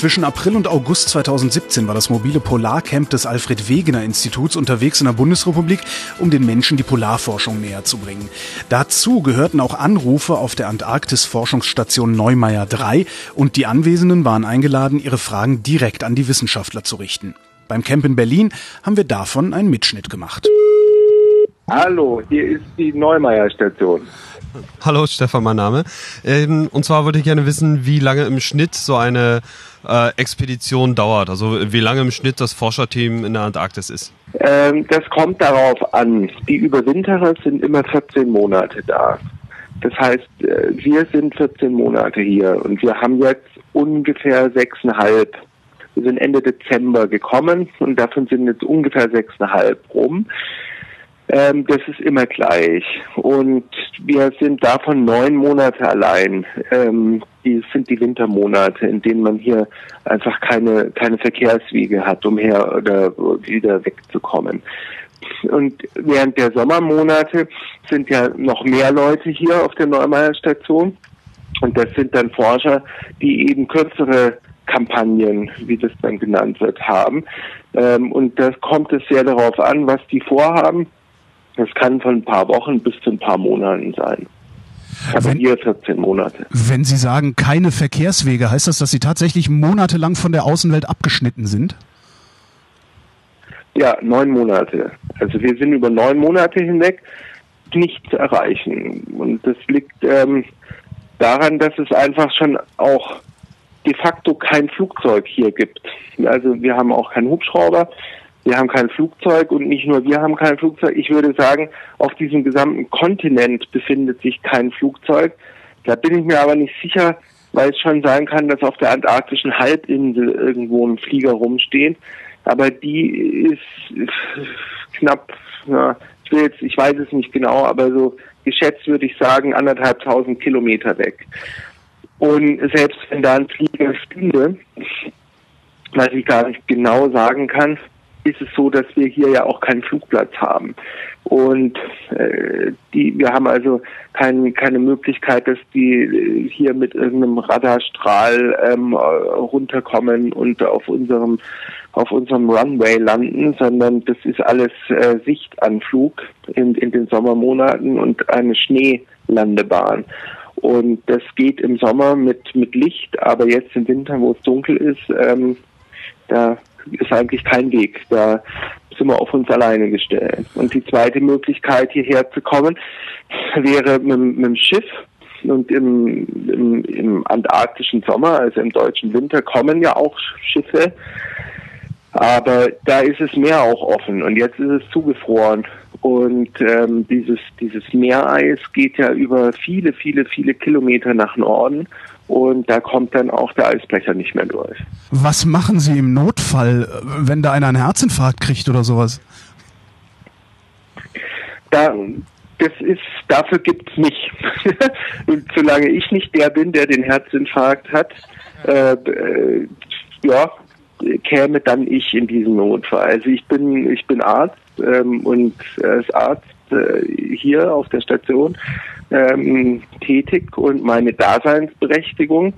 Zwischen April und August 2017 war das mobile Polarcamp des Alfred Wegener Instituts unterwegs in der Bundesrepublik, um den Menschen die Polarforschung näher zu bringen. Dazu gehörten auch Anrufe auf der Antarktis-Forschungsstation Neumeier 3 und die Anwesenden waren eingeladen, ihre Fragen direkt an die Wissenschaftler zu richten. Beim Camp in Berlin haben wir davon einen Mitschnitt gemacht. Hallo, hier ist die Neumeier Station. Hallo, Stefan, mein Name. Ähm, und zwar würde ich gerne wissen, wie lange im Schnitt so eine äh, Expedition dauert. Also wie lange im Schnitt das Forscherteam in der Antarktis ist. Ähm, das kommt darauf an. Die Überwinterer sind immer 14 Monate da. Das heißt, äh, wir sind 14 Monate hier und wir haben jetzt ungefähr sechseinhalb. Wir sind Ende Dezember gekommen und davon sind jetzt ungefähr sechseinhalb rum. Ähm, das ist immer gleich. Und wir sind davon neun Monate allein. Ähm, die sind die Wintermonate, in denen man hier einfach keine, keine Verkehrswege hat, um her oder wieder wegzukommen. Und während der Sommermonate sind ja noch mehr Leute hier auf der Neumeier Station. Und das sind dann Forscher, die eben kürzere Kampagnen, wie das dann genannt wird, haben. Ähm, und das kommt es sehr darauf an, was die vorhaben. Das kann von ein paar Wochen bis zu ein paar Monaten sein. Aber wenn, hier 14 Monate. Wenn Sie sagen, keine Verkehrswege, heißt das, dass Sie tatsächlich monatelang von der Außenwelt abgeschnitten sind? Ja, neun Monate. Also wir sind über neun Monate hinweg nicht zu erreichen. Und das liegt ähm, daran, dass es einfach schon auch de facto kein Flugzeug hier gibt. Also wir haben auch keinen Hubschrauber, wir haben kein Flugzeug und nicht nur wir haben kein Flugzeug. Ich würde sagen, auf diesem gesamten Kontinent befindet sich kein Flugzeug. Da bin ich mir aber nicht sicher, weil es schon sein kann, dass auf der antarktischen Halbinsel irgendwo ein Flieger rumsteht. Aber die ist knapp, ja, ich will jetzt, ich weiß es nicht genau, aber so geschätzt würde ich sagen, anderthalbtausend Kilometer weg. Und selbst wenn da ein Flieger stünde, was ich gar nicht genau sagen kann, ist es so, dass wir hier ja auch keinen Flugplatz haben. Und äh, die, wir haben also kein, keine Möglichkeit, dass die hier mit irgendeinem Radarstrahl ähm, runterkommen und auf unserem auf unserem Runway landen, sondern das ist alles äh, Sichtanflug in, in den Sommermonaten und eine Schneelandebahn. Und das geht im Sommer mit, mit Licht, aber jetzt im Winter, wo es dunkel ist, ähm, da ist eigentlich kein Weg. Da sind wir auf uns alleine gestellt. Und die zweite Möglichkeit, hierher zu kommen, wäre mit, mit dem Schiff. Und im, im, im antarktischen Sommer, also im deutschen Winter, kommen ja auch Schiffe. Aber da ist es Meer auch offen und jetzt ist es zugefroren. Und ähm, dieses, dieses Meereis geht ja über viele, viele, viele Kilometer nach Norden und da kommt dann auch der Eisbrecher nicht mehr durch. Was machen Sie im Notfall, wenn da einer einen Herzinfarkt kriegt oder sowas? Da, das ist, dafür gibt's mich. und solange ich nicht der bin, der den Herzinfarkt hat, äh, äh, ja, käme dann ich in diesen Notfall. Also ich bin, ich bin Arzt ähm, und als Arzt äh, hier auf der Station ähm, tätig und meine Daseinsberechtigung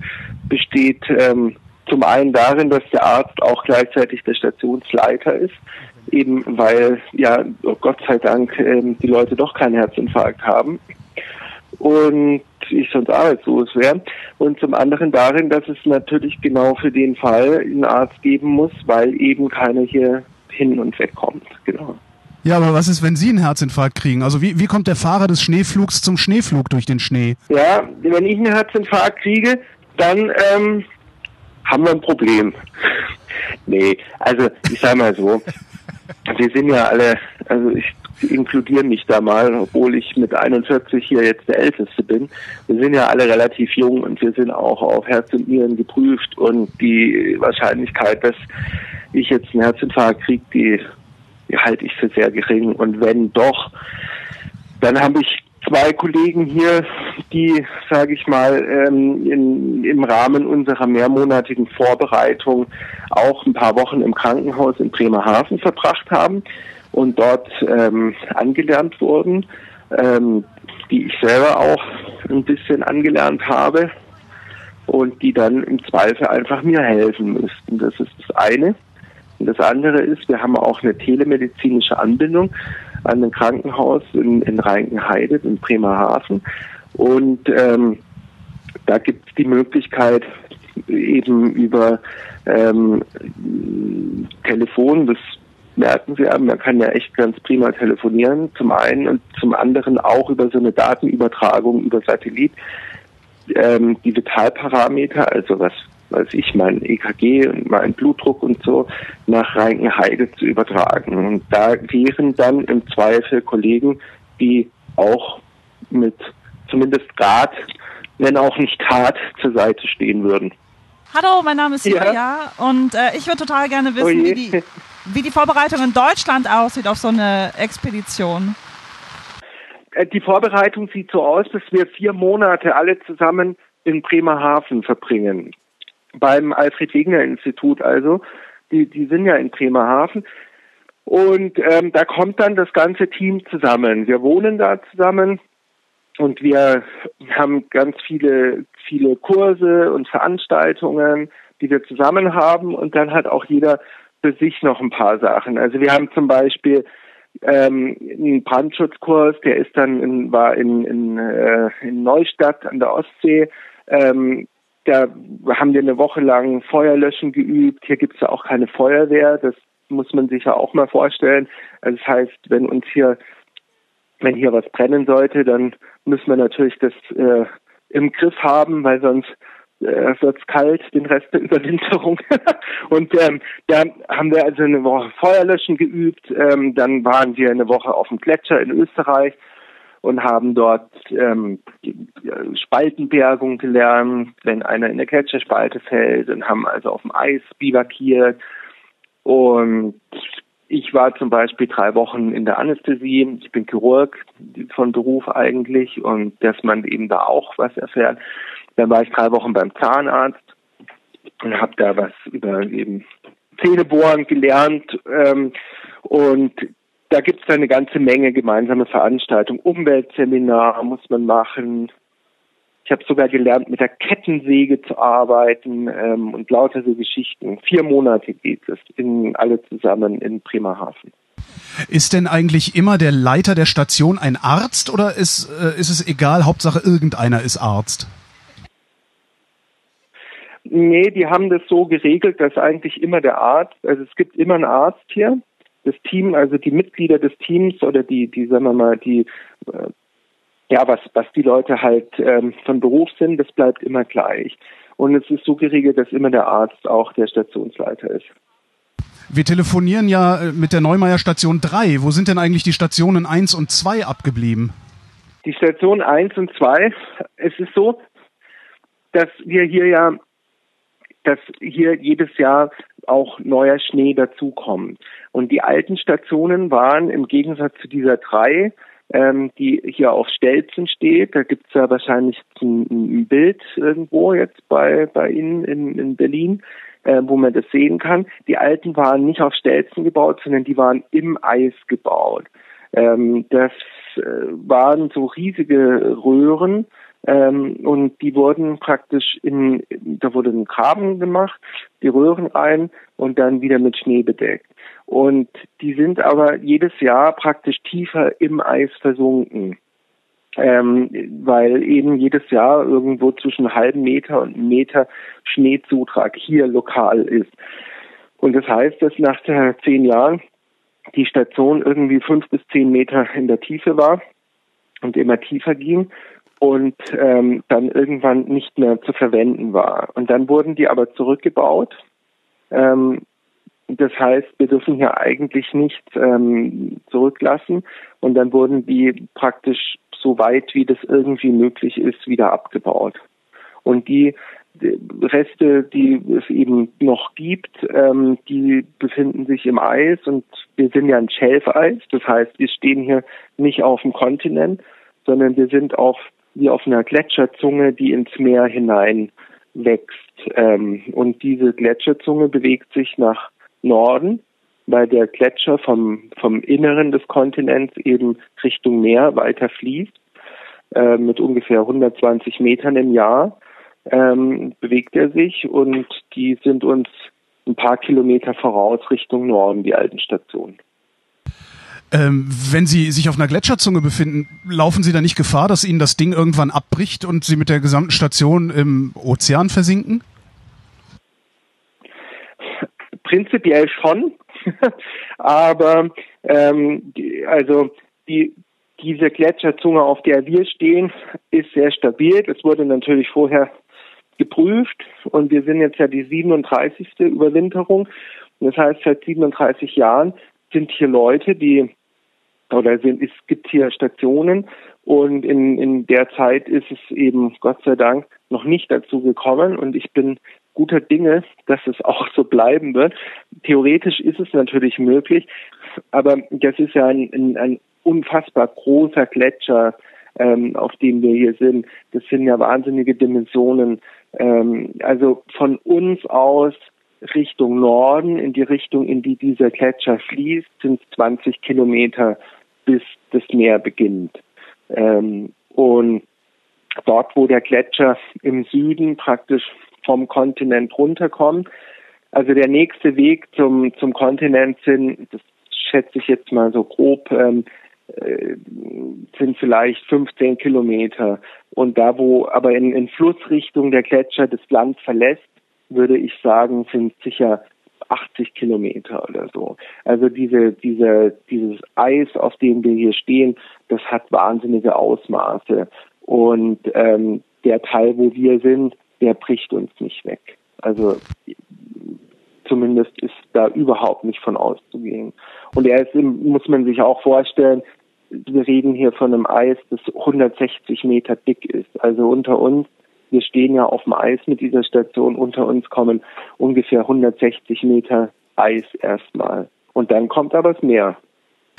besteht ähm, zum einen darin, dass der Arzt auch gleichzeitig der Stationsleiter ist, eben weil ja oh Gott sei Dank ähm, die Leute doch keinen Herzinfarkt haben und ich sonst arbeitslos wäre. Und zum anderen darin, dass es natürlich genau für den Fall einen Arzt geben muss, weil eben keiner hier hin und weg kommt. Genau. Ja, aber was ist, wenn Sie einen Herzinfarkt kriegen? Also wie, wie kommt der Fahrer des Schneeflugs zum Schneeflug durch den Schnee? Ja, wenn ich einen Herzinfarkt kriege, dann ähm, haben wir ein Problem. nee, also ich sage mal so, wir sind ja alle, also ich inkludiere mich da mal, obwohl ich mit 41 hier jetzt der Älteste bin. Wir sind ja alle relativ jung und wir sind auch auf Herz und Nieren geprüft und die Wahrscheinlichkeit, dass ich jetzt einen Herzinfarkt kriege, die, die halte ich für sehr gering. Und wenn doch, dann habe ich zwei Kollegen hier, die, sage ich mal, ähm, in, im Rahmen unserer mehrmonatigen Vorbereitung auch ein paar Wochen im Krankenhaus in Bremerhaven verbracht haben und dort ähm, angelernt wurden, ähm, die ich selber auch ein bisschen angelernt habe und die dann im Zweifel einfach mir helfen müssten. Das ist das eine. Und das andere ist, wir haben auch eine telemedizinische Anbindung an ein Krankenhaus in, in Reinkenheide, in Bremerhaven. Und ähm, da gibt es die Möglichkeit, eben über ähm, Telefon, das merken Sie ja, man kann ja echt ganz prima telefonieren, zum einen und zum anderen auch über so eine Datenübertragung über Satellit, ähm, die Vitalparameter, also was weiß ich, mein EKG und mein Blutdruck und so nach Reinkenheide zu übertragen. Und da wären dann im Zweifel Kollegen, die auch mit zumindest Rat, wenn auch nicht Tat, zur Seite stehen würden. Hallo, mein Name ist Julia ja. und äh, ich würde total gerne wissen, wie, die, wie die Vorbereitung in Deutschland aussieht auf so eine Expedition. Äh, die Vorbereitung sieht so aus, dass wir vier Monate alle zusammen in Bremerhaven verbringen beim Alfred Wegener Institut also. Die, die sind ja in Bremerhaven. Und ähm, da kommt dann das ganze Team zusammen. Wir wohnen da zusammen und wir haben ganz viele, viele Kurse und Veranstaltungen, die wir zusammen haben. Und dann hat auch jeder für sich noch ein paar Sachen. Also wir haben zum Beispiel ähm, einen Brandschutzkurs, der ist dann in, war in, in, äh, in Neustadt an der Ostsee. Ähm, da haben wir eine Woche lang Feuerlöschen geübt. Hier gibt es ja auch keine Feuerwehr. Das muss man sich ja auch mal vorstellen. Also das heißt, wenn uns hier, wenn hier was brennen sollte, dann müssen wir natürlich das äh, im Griff haben, weil sonst äh, wird es kalt den Rest der Überwinterung. und ähm, da haben wir also eine Woche Feuerlöschen geübt. Ähm, dann waren wir eine Woche auf dem Gletscher in Österreich und haben dort ähm, Spaltenbergung gelernt, wenn einer in der Gletscherspalte fällt und haben also auf dem Eis bivakiert. Und ich war zum Beispiel drei Wochen in der Anästhesie. Ich bin Chirurg von Beruf eigentlich und dass man eben da auch was erfährt. Dann war ich drei Wochen beim Zahnarzt und habe da was über eben Zähnebohren gelernt. Ähm, und da gibt es eine ganze Menge gemeinsame Veranstaltungen. Umweltseminar muss man machen. Ich habe sogar gelernt, mit der Kettensäge zu arbeiten ähm, und lauter so Geschichten. Vier Monate geht es in, alle zusammen in Bremerhaven. Ist denn eigentlich immer der Leiter der Station ein Arzt oder ist, äh, ist es egal, Hauptsache irgendeiner ist Arzt? Nee, die haben das so geregelt, dass eigentlich immer der Arzt, also es gibt immer einen Arzt hier, das Team, also die Mitglieder des Teams oder die, die sagen wir mal, die äh, ja, was, was die Leute halt ähm, von Beruf sind, das bleibt immer gleich. Und es ist so geregelt, dass immer der Arzt auch der Stationsleiter ist. Wir telefonieren ja äh, mit der Neumeier Station 3. Wo sind denn eigentlich die Stationen 1 und 2 abgeblieben? Die Station 1 und 2, es ist so, dass wir hier ja, dass hier jedes Jahr auch neuer Schnee dazukommt. Und die alten Stationen waren im Gegensatz zu dieser drei, ähm, die hier auf Stelzen steht, da gibt's ja wahrscheinlich ein, ein, Bild irgendwo jetzt bei, bei Ihnen in, in Berlin, äh, wo man das sehen kann. Die alten waren nicht auf Stelzen gebaut, sondern die waren im Eis gebaut. Ähm, das äh, waren so riesige Röhren, ähm, und die wurden praktisch in, da wurde ein Graben gemacht, die Röhren rein und dann wieder mit Schnee bedeckt. Und die sind aber jedes Jahr praktisch tiefer im Eis versunken. Ähm, weil eben jedes Jahr irgendwo zwischen einem halben Meter und einem Meter Schneezutrag hier lokal ist. Und das heißt, dass nach zehn Jahren die Station irgendwie fünf bis zehn Meter in der Tiefe war und immer tiefer ging und ähm, dann irgendwann nicht mehr zu verwenden war. Und dann wurden die aber zurückgebaut. Ähm, das heißt, wir dürfen hier eigentlich nicht ähm, zurücklassen. Und dann wurden die praktisch so weit, wie das irgendwie möglich ist, wieder abgebaut. Und die Reste, die es eben noch gibt, ähm, die befinden sich im Eis und wir sind ja ein Schelfeis. Das heißt, wir stehen hier nicht auf dem Kontinent, sondern wir sind auf wie auf einer Gletscherzunge, die ins Meer hinein wächst. Ähm, und diese Gletscherzunge bewegt sich nach Norden, weil der Gletscher vom, vom Inneren des Kontinents eben Richtung Meer weiter fließt, äh, mit ungefähr 120 Metern im Jahr ähm, bewegt er sich und die sind uns ein paar Kilometer voraus Richtung Norden, die alten Stationen. Ähm, wenn Sie sich auf einer Gletscherzunge befinden, laufen Sie da nicht Gefahr, dass Ihnen das Ding irgendwann abbricht und Sie mit der gesamten Station im Ozean versinken? Prinzipiell schon, aber ähm, also die, diese Gletscherzunge, auf der wir stehen, ist sehr stabil. Es wurde natürlich vorher geprüft und wir sind jetzt ja die 37. Überwinterung. Das heißt, seit 37 Jahren sind hier Leute, die oder sind, es gibt hier Stationen und in, in der Zeit ist es eben Gott sei Dank noch nicht dazu gekommen und ich bin guter Dinge, dass es auch so bleiben wird. Theoretisch ist es natürlich möglich, aber das ist ja ein, ein, ein unfassbar großer Gletscher, ähm, auf dem wir hier sind. Das sind ja wahnsinnige Dimensionen. Ähm, also von uns aus Richtung Norden, in die Richtung, in die dieser Gletscher fließt, sind 20 Kilometer bis das Meer beginnt. Ähm, und dort, wo der Gletscher im Süden praktisch vom Kontinent runterkommt, also der nächste Weg zum, zum Kontinent sind, das schätze ich jetzt mal so grob, ähm, äh, sind vielleicht 15 Kilometer. Und da, wo aber in, in Flussrichtung der Gletscher das Land verlässt, würde ich sagen, sind sicher 80 Kilometer oder so. Also diese, diese, dieses Eis, auf dem wir hier stehen, das hat wahnsinnige Ausmaße. Und ähm, der Teil, wo wir sind, der bricht uns nicht weg. Also zumindest ist da überhaupt nicht von auszugehen. Und er ist, muss man sich auch vorstellen, wir reden hier von einem Eis, das 160 Meter dick ist. Also unter uns wir stehen ja auf dem Eis mit dieser Station. Unter uns kommen ungefähr 160 Meter Eis erstmal. Und dann kommt aber das Meer.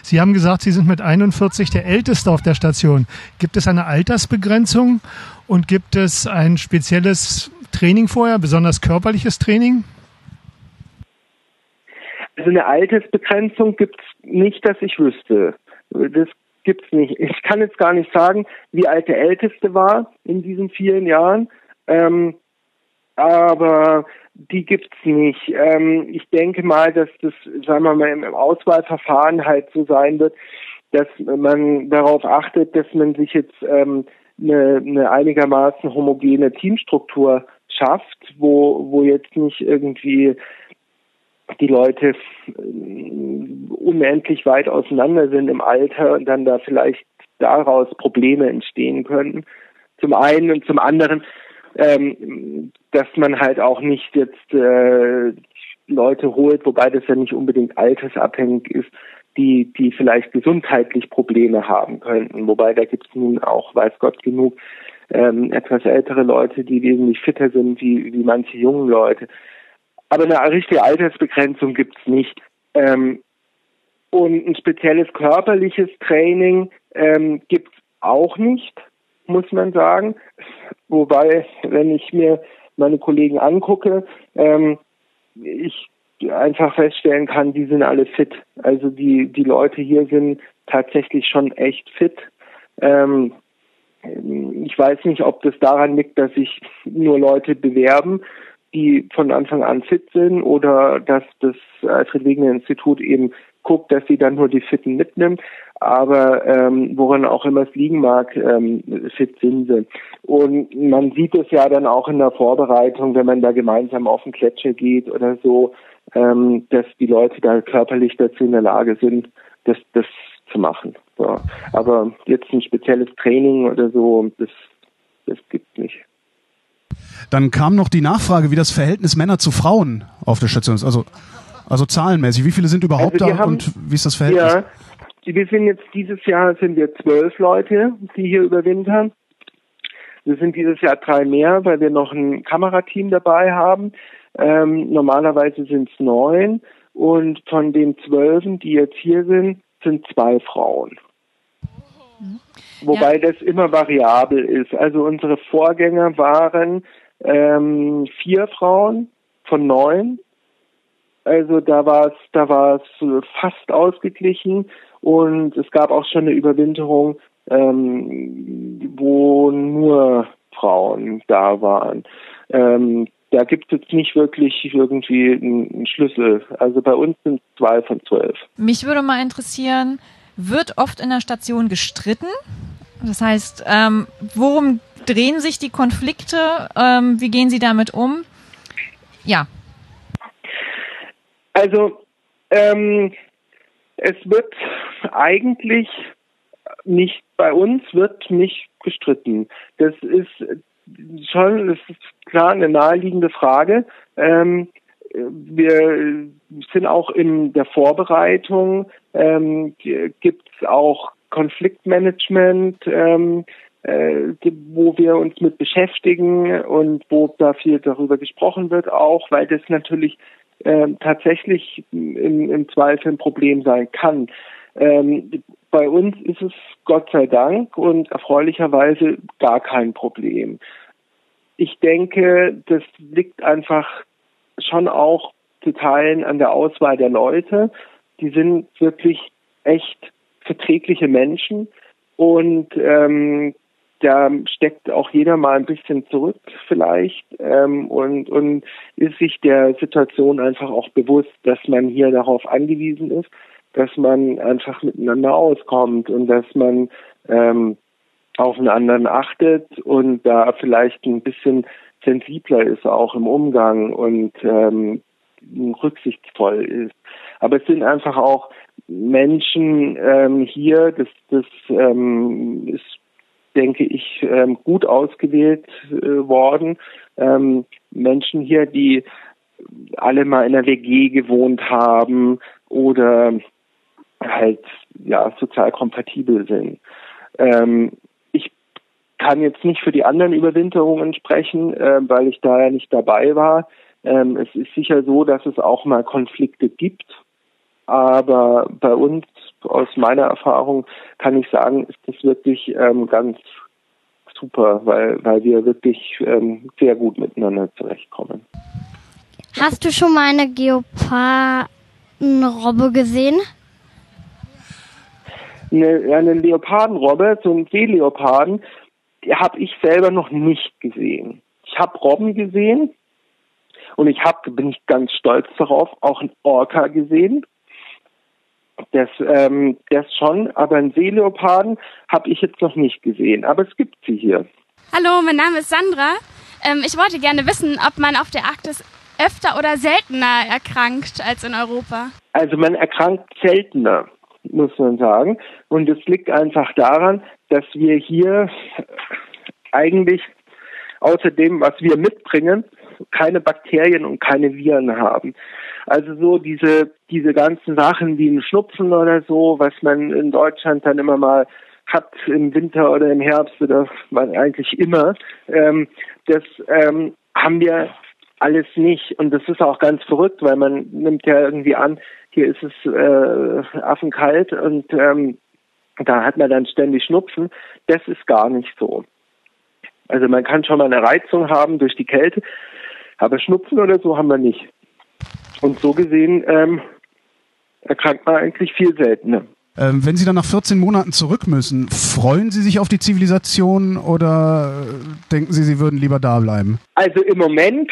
Sie haben gesagt, Sie sind mit 41 der Älteste auf der Station. Gibt es eine Altersbegrenzung und gibt es ein spezielles Training vorher, besonders körperliches Training? Also eine Altersbegrenzung gibt es nicht, dass ich wüsste. Das gibt's nicht. Ich kann jetzt gar nicht sagen, wie alt der Älteste war in diesen vielen Jahren, ähm, aber die gibt's nicht. Ähm, ich denke mal, dass das, sagen wir mal, im Auswahlverfahren halt so sein wird, dass man darauf achtet, dass man sich jetzt ähm, eine, eine einigermaßen homogene Teamstruktur schafft, wo, wo jetzt nicht irgendwie die Leute unendlich weit auseinander sind im Alter und dann da vielleicht daraus Probleme entstehen könnten. Zum einen und zum anderen, ähm, dass man halt auch nicht jetzt äh, Leute holt, wobei das ja nicht unbedingt altersabhängig ist, die, die vielleicht gesundheitlich Probleme haben könnten. Wobei da gibt es nun auch, weiß Gott, genug ähm, etwas ältere Leute, die wesentlich fitter sind wie, wie manche jungen Leute. Aber eine richtige Altersbegrenzung gibt es nicht. Ähm, und ein spezielles körperliches Training ähm, gibt es auch nicht, muss man sagen. Wobei, wenn ich mir meine Kollegen angucke, ähm, ich einfach feststellen kann, die sind alle fit. Also die, die Leute hier sind tatsächlich schon echt fit. Ähm, ich weiß nicht, ob das daran liegt, dass sich nur Leute bewerben, die von Anfang an fit sind oder dass das Alfred Wegener Institut eben guckt, dass sie dann nur die Fitten mitnimmt. Aber ähm, woran auch immer es liegen mag, ähm, fit sind sie. Und man sieht es ja dann auch in der Vorbereitung, wenn man da gemeinsam auf den Gletscher geht oder so, ähm, dass die Leute da körperlich dazu in der Lage sind, das, das zu machen. So. Aber jetzt ein spezielles Training oder so, das, das gibt's nicht. Dann kam noch die Nachfrage, wie das Verhältnis Männer zu Frauen auf der Station ist. Also, also zahlenmäßig, wie viele sind überhaupt also da haben, und wie ist das Verhältnis? Ja, wir sind jetzt dieses Jahr sind wir zwölf Leute, die hier überwintern. Wir sind dieses Jahr drei mehr, weil wir noch ein Kamerateam dabei haben. Ähm, normalerweise sind es neun und von den zwölfen, die jetzt hier sind, sind zwei Frauen. Mhm. Wobei ja. das immer variabel ist. Also unsere Vorgänger waren ähm, vier Frauen von neun. Also da war es, da war fast ausgeglichen und es gab auch schon eine Überwinterung, ähm, wo nur Frauen da waren. Ähm, da gibt es nicht wirklich irgendwie einen Schlüssel. Also bei uns sind zwei von zwölf. Mich würde mal interessieren, wird oft in der Station gestritten? Das heißt, ähm, worum drehen sich die Konflikte? Ähm, wie gehen Sie damit um? Ja. Also ähm, es wird eigentlich nicht bei uns wird nicht gestritten. Das ist schon, das ist klar eine naheliegende Frage. Ähm, wir sind auch in der Vorbereitung, ähm, gibt es auch Konfliktmanagement, ähm, äh, wo wir uns mit beschäftigen und wo da viel darüber gesprochen wird, auch weil das natürlich äh, tatsächlich im, im Zweifel ein Problem sein kann. Ähm, bei uns ist es Gott sei Dank und erfreulicherweise gar kein Problem. Ich denke, das liegt einfach schon auch zu Teilen an der Auswahl der Leute. Die sind wirklich echt verträgliche Menschen und ähm, da steckt auch jeder mal ein bisschen zurück vielleicht ähm, und, und ist sich der Situation einfach auch bewusst, dass man hier darauf angewiesen ist, dass man einfach miteinander auskommt und dass man ähm, auf einen anderen achtet und da vielleicht ein bisschen sensibler ist auch im Umgang und ähm, rücksichtsvoll ist. Aber es sind einfach auch Menschen ähm, hier, das, das ähm, ist, denke ich, ähm, gut ausgewählt äh, worden. Ähm, Menschen hier, die alle mal in einer WG gewohnt haben oder halt ja sozial kompatibel sind. Ähm, ich kann jetzt nicht für die anderen Überwinterungen sprechen, äh, weil ich da ja nicht dabei war. Ähm, es ist sicher so, dass es auch mal Konflikte gibt, aber bei uns aus meiner Erfahrung kann ich sagen, ist das wirklich ähm, ganz super, weil, weil wir wirklich ähm, sehr gut miteinander zurechtkommen. Hast du schon mal eine Geopardenrobbe gesehen? eine, eine Leopardenrobbe, so ein Seeleoparden, habe ich selber noch nicht gesehen. Ich habe Robben gesehen und ich habe, bin ich ganz stolz darauf, auch ein Orca gesehen. Das, ähm, das schon, aber ein Seeleoparden habe ich jetzt noch nicht gesehen. Aber es gibt sie hier. Hallo, mein Name ist Sandra. Ähm, ich wollte gerne wissen, ob man auf der Arktis öfter oder seltener erkrankt als in Europa. Also man erkrankt seltener muss man sagen. Und es liegt einfach daran, dass wir hier eigentlich außer dem, was wir mitbringen, keine Bakterien und keine Viren haben. Also so diese, diese ganzen Sachen wie ein Schnupfen oder so, was man in Deutschland dann immer mal hat im Winter oder im Herbst oder man eigentlich immer, ähm, das ähm, haben wir alles nicht. Und das ist auch ganz verrückt, weil man nimmt ja irgendwie an, hier ist es äh, affenkalt und ähm, da hat man dann ständig Schnupfen. Das ist gar nicht so. Also man kann schon mal eine Reizung haben durch die Kälte, aber Schnupfen oder so haben wir nicht. Und so gesehen ähm, erkrankt man eigentlich viel seltener. Ähm, wenn Sie dann nach 14 Monaten zurück müssen, freuen Sie sich auf die Zivilisation oder denken Sie, Sie würden lieber da bleiben? Also im Moment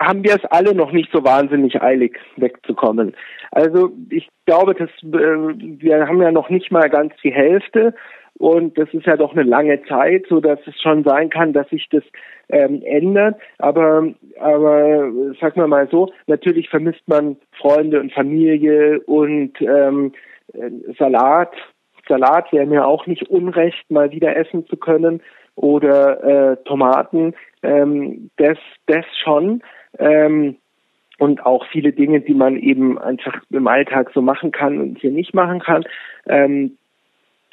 haben wir es alle noch nicht so wahnsinnig eilig wegzukommen. Also ich glaube, dass äh, wir haben ja noch nicht mal ganz die Hälfte und das ist ja doch eine lange Zeit, so dass es schon sein kann, dass sich das ähm, ändert. Aber aber sag mal mal so, natürlich vermisst man Freunde und Familie und ähm, Salat. Salat wäre mir auch nicht unrecht, mal wieder essen zu können oder äh, Tomaten. Ähm, das das schon. Ähm, und auch viele Dinge, die man eben einfach im Alltag so machen kann und hier nicht machen kann, ähm,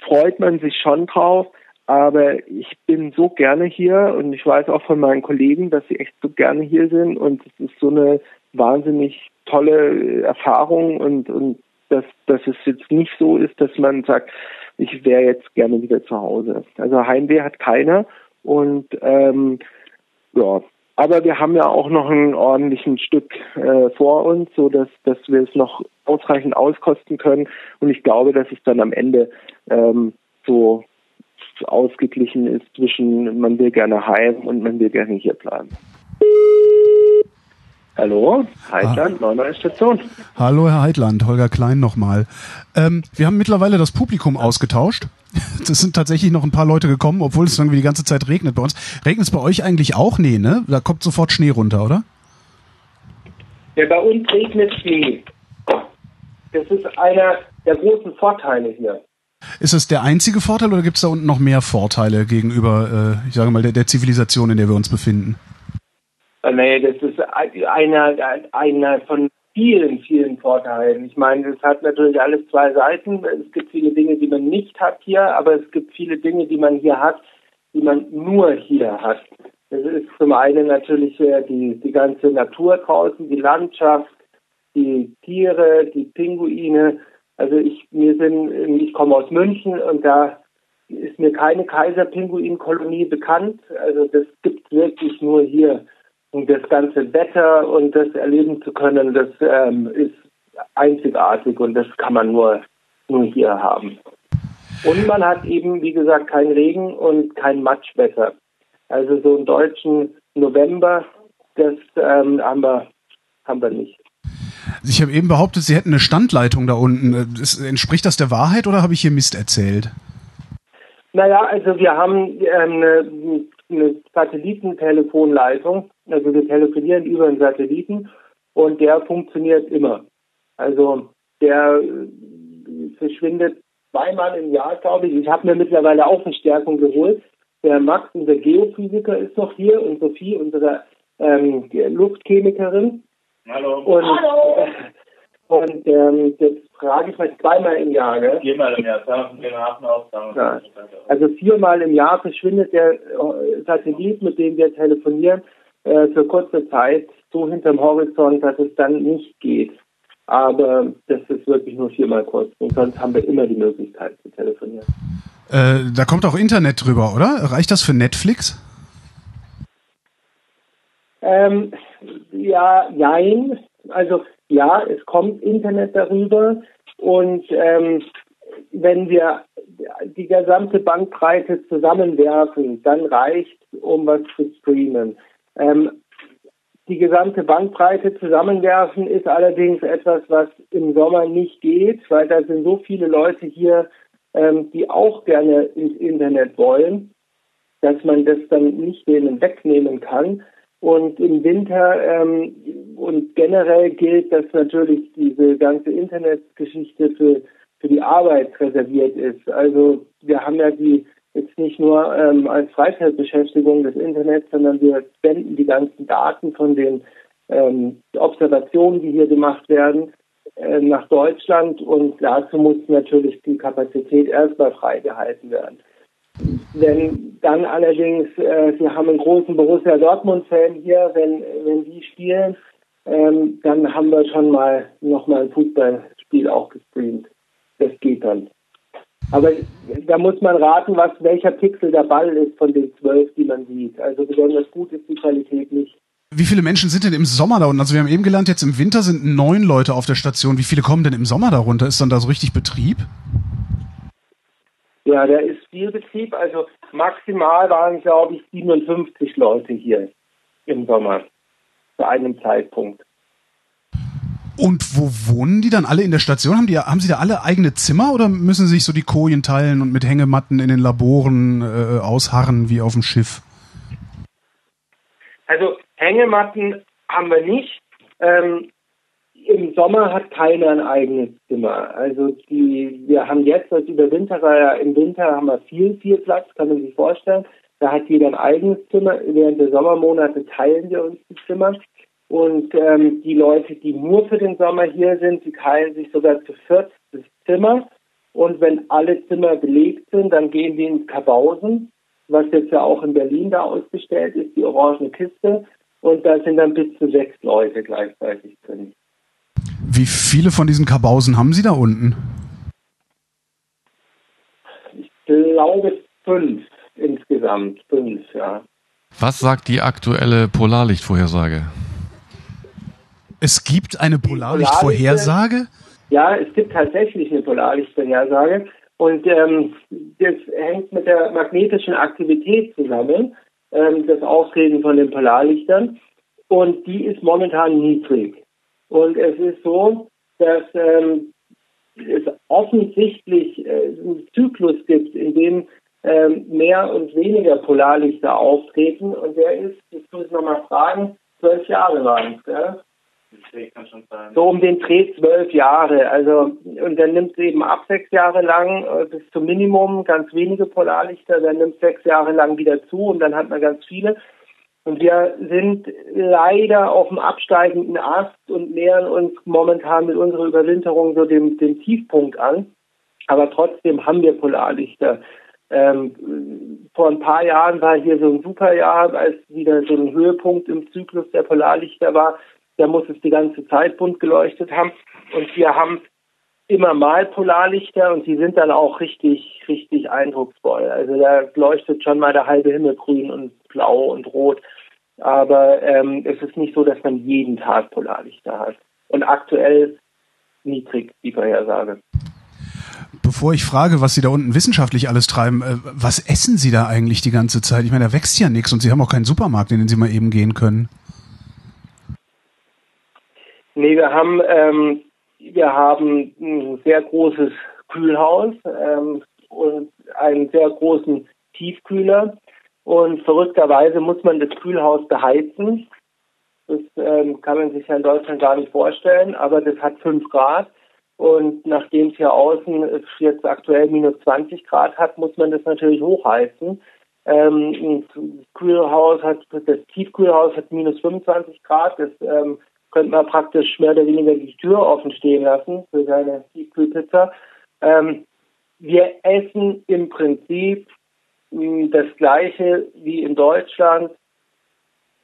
freut man sich schon drauf. Aber ich bin so gerne hier und ich weiß auch von meinen Kollegen, dass sie echt so gerne hier sind und es ist so eine wahnsinnig tolle Erfahrung und, und dass, dass es jetzt nicht so ist, dass man sagt, ich wäre jetzt gerne wieder zu Hause. Also Heimweh hat keiner und ähm, ja, aber wir haben ja auch noch ein ordentlichen Stück äh, vor uns, so dass dass wir es noch ausreichend auskosten können. Und ich glaube, dass es dann am Ende ähm, so ausgeglichen ist zwischen man will gerne heim und man will gerne hier bleiben. Hallo, Heidland, ah. neue Station. Hallo, Herr Heidland, Holger Klein nochmal. Ähm, wir haben mittlerweile das Publikum ausgetauscht. Es sind tatsächlich noch ein paar Leute gekommen, obwohl es irgendwie die ganze Zeit regnet bei uns. Regnet es bei euch eigentlich auch? Nee, ne? Da kommt sofort Schnee runter, oder? Ja, bei uns regnet Schnee. Das ist einer der großen Vorteile hier. Ist es der einzige Vorteil oder gibt es da unten noch mehr Vorteile gegenüber, äh, ich sage mal, der, der Zivilisation, in der wir uns befinden? Äh, nee, das ist einer, einer von vielen, vielen Vorteilen. Ich meine, es hat natürlich alles zwei Seiten. Es gibt viele Dinge, die man nicht hat hier, aber es gibt viele Dinge, die man hier hat, die man nur hier hat. Das ist zum einen natürlich äh, die, die ganze Natur draußen, die Landschaft, die Tiere, die Pinguine. Also ich, mir sind, ich komme aus München und da ist mir keine Kaiserpinguinkolonie bekannt. Also das gibt wirklich nur hier. Und das ganze Wetter und das erleben zu können, das ähm, ist einzigartig und das kann man nur, nur hier haben. Und man hat eben, wie gesagt, kein Regen und kein Matschwetter. Also so einen deutschen November, das ähm, haben, wir, haben wir nicht. Ich habe eben behauptet, Sie hätten eine Standleitung da unten. Entspricht das der Wahrheit oder habe ich hier Mist erzählt? Naja, also wir haben ähm, eine, eine Satellitentelefonleitung. Also wir telefonieren über einen Satelliten und der funktioniert immer. Also der äh, verschwindet zweimal im Jahr, glaube ich. Ich habe mir mittlerweile auch Verstärkung geholt. Der Max, unser Geophysiker, ist noch hier und Sophie, unsere ähm, Luftchemikerin. Hallo. Und, Hallo. Und ähm, das frage ich mich zweimal im Jahr. Gell? Viermal im Jahr, Bremerhaven ja. Also viermal im Jahr verschwindet der äh, Satellit, mit dem wir telefonieren, äh, für kurze Zeit so hinterm Horizont, dass es dann nicht geht. Aber das ist wirklich nur viermal kurz. Und sonst haben wir immer die Möglichkeit zu telefonieren. Äh, da kommt auch Internet drüber, oder? Reicht das für Netflix? Ähm, ja, nein. Also ja, es kommt Internet darüber und ähm, wenn wir die gesamte Bandbreite zusammenwerfen, dann reicht, um was zu streamen. Ähm, die gesamte Bandbreite zusammenwerfen ist allerdings etwas, was im Sommer nicht geht, weil da sind so viele Leute hier, ähm, die auch gerne ins Internet wollen, dass man das dann nicht denen wegnehmen kann. Und im Winter ähm, und generell gilt, dass natürlich diese ganze Internetgeschichte für, für die Arbeit reserviert ist. Also wir haben ja die jetzt nicht nur ähm, als Freizeitbeschäftigung des Internets, sondern wir spenden die ganzen Daten von den ähm, Observationen, die hier gemacht werden, äh, nach Deutschland und dazu muss natürlich die Kapazität erstmal freigehalten werden. Wenn dann allerdings, äh, Sie haben einen großen Borussia Dortmund-Fan hier, wenn, wenn die spielen, ähm, dann haben wir schon mal nochmal ein Fußballspiel auch gestreamt. Das geht dann. Aber da muss man raten, was welcher Pixel der Ball ist von den zwölf, die man sieht. Also besonders gut ist die Qualität nicht. Wie viele Menschen sind denn im Sommer da unten? Also wir haben eben gelernt, jetzt im Winter sind neun Leute auf der Station. Wie viele kommen denn im Sommer darunter? Ist dann da so richtig Betrieb? Ja, da ist viel Betrieb. Also maximal waren, glaube ich, 57 Leute hier im Sommer zu einem Zeitpunkt. Und wo wohnen die dann alle in der Station? Haben, die, haben sie da alle eigene Zimmer oder müssen sie sich so die Kojen teilen und mit Hängematten in den Laboren äh, ausharren wie auf dem Schiff? Also Hängematten haben wir nicht. Ähm, im Sommer hat keiner ein eigenes Zimmer. Also die, wir haben jetzt als Überwinterer, im Winter haben wir viel, viel Platz, kann man sich vorstellen. Da hat jeder ein eigenes Zimmer. Während der Sommermonate teilen wir uns die Zimmer. Und ähm, die Leute, die nur für den Sommer hier sind, die teilen sich sogar zu viert das Zimmer. Und wenn alle Zimmer belegt sind, dann gehen die ins Kabausen, was jetzt ja auch in Berlin da ausgestellt ist, die orangene Kiste. Und da sind dann bis zu sechs Leute gleichzeitig drin. Wie viele von diesen Kabausen haben Sie da unten? Ich glaube fünf insgesamt. Fünf, ja. Was sagt die aktuelle Polarlichtvorhersage? Es gibt eine Polarlichtvorhersage? Ja, es gibt tatsächlich eine Polarlichtvorhersage. Und ähm, das hängt mit der magnetischen Aktivität zusammen, ähm, das Auftreten von den Polarlichtern. Und die ist momentan niedrig. Und es ist so, dass ähm, es offensichtlich äh, einen Zyklus gibt, in dem ähm, mehr und weniger Polarlichter auftreten. Und der ist, jetzt muss ich nochmal fragen, zwölf Jahre lang. Ja? So um den Dreh zwölf Jahre. Also und dann nimmt es eben ab sechs Jahre lang äh, bis zum Minimum ganz wenige Polarlichter, dann nimmt sechs Jahre lang wieder zu und dann hat man ganz viele. Und wir sind leider auf dem absteigenden Ast und nähern uns momentan mit unserer Überwinterung so dem, dem Tiefpunkt an. Aber trotzdem haben wir Polarlichter. Ähm, vor ein paar Jahren war hier so ein super Jahr, als wieder so ein Höhepunkt im Zyklus der Polarlichter war. Da muss es die ganze Zeit bunt geleuchtet haben. Und wir haben immer mal Polarlichter und die sind dann auch richtig, richtig eindrucksvoll. Also da leuchtet schon mal der halbe Himmel grün und blau und rot. Aber ähm, es ist nicht so, dass man jeden Tag Polarlichter hat. Und aktuell niedrig die Vorhersage. Bevor ich frage, was Sie da unten wissenschaftlich alles treiben, äh, was essen Sie da eigentlich die ganze Zeit? Ich meine, da wächst ja nichts und Sie haben auch keinen Supermarkt, in den Sie mal eben gehen können. Nee, wir haben, ähm, wir haben ein sehr großes Kühlhaus ähm, und einen sehr großen Tiefkühler. Und verrückterweise muss man das Kühlhaus beheizen. Das ähm, kann man sich ja in Deutschland gar nicht vorstellen, aber das hat 5 Grad. Und nachdem es hier außen jetzt aktuell minus 20 Grad hat, muss man das natürlich hochheizen. Ähm, das Kühlhaus hat, das Tiefkühlhaus hat minus 25 Grad. Das ähm, könnte man praktisch mehr oder weniger die Tür offen stehen lassen für seine Tiefkühlpizza. Ähm, wir essen im Prinzip das Gleiche wie in Deutschland,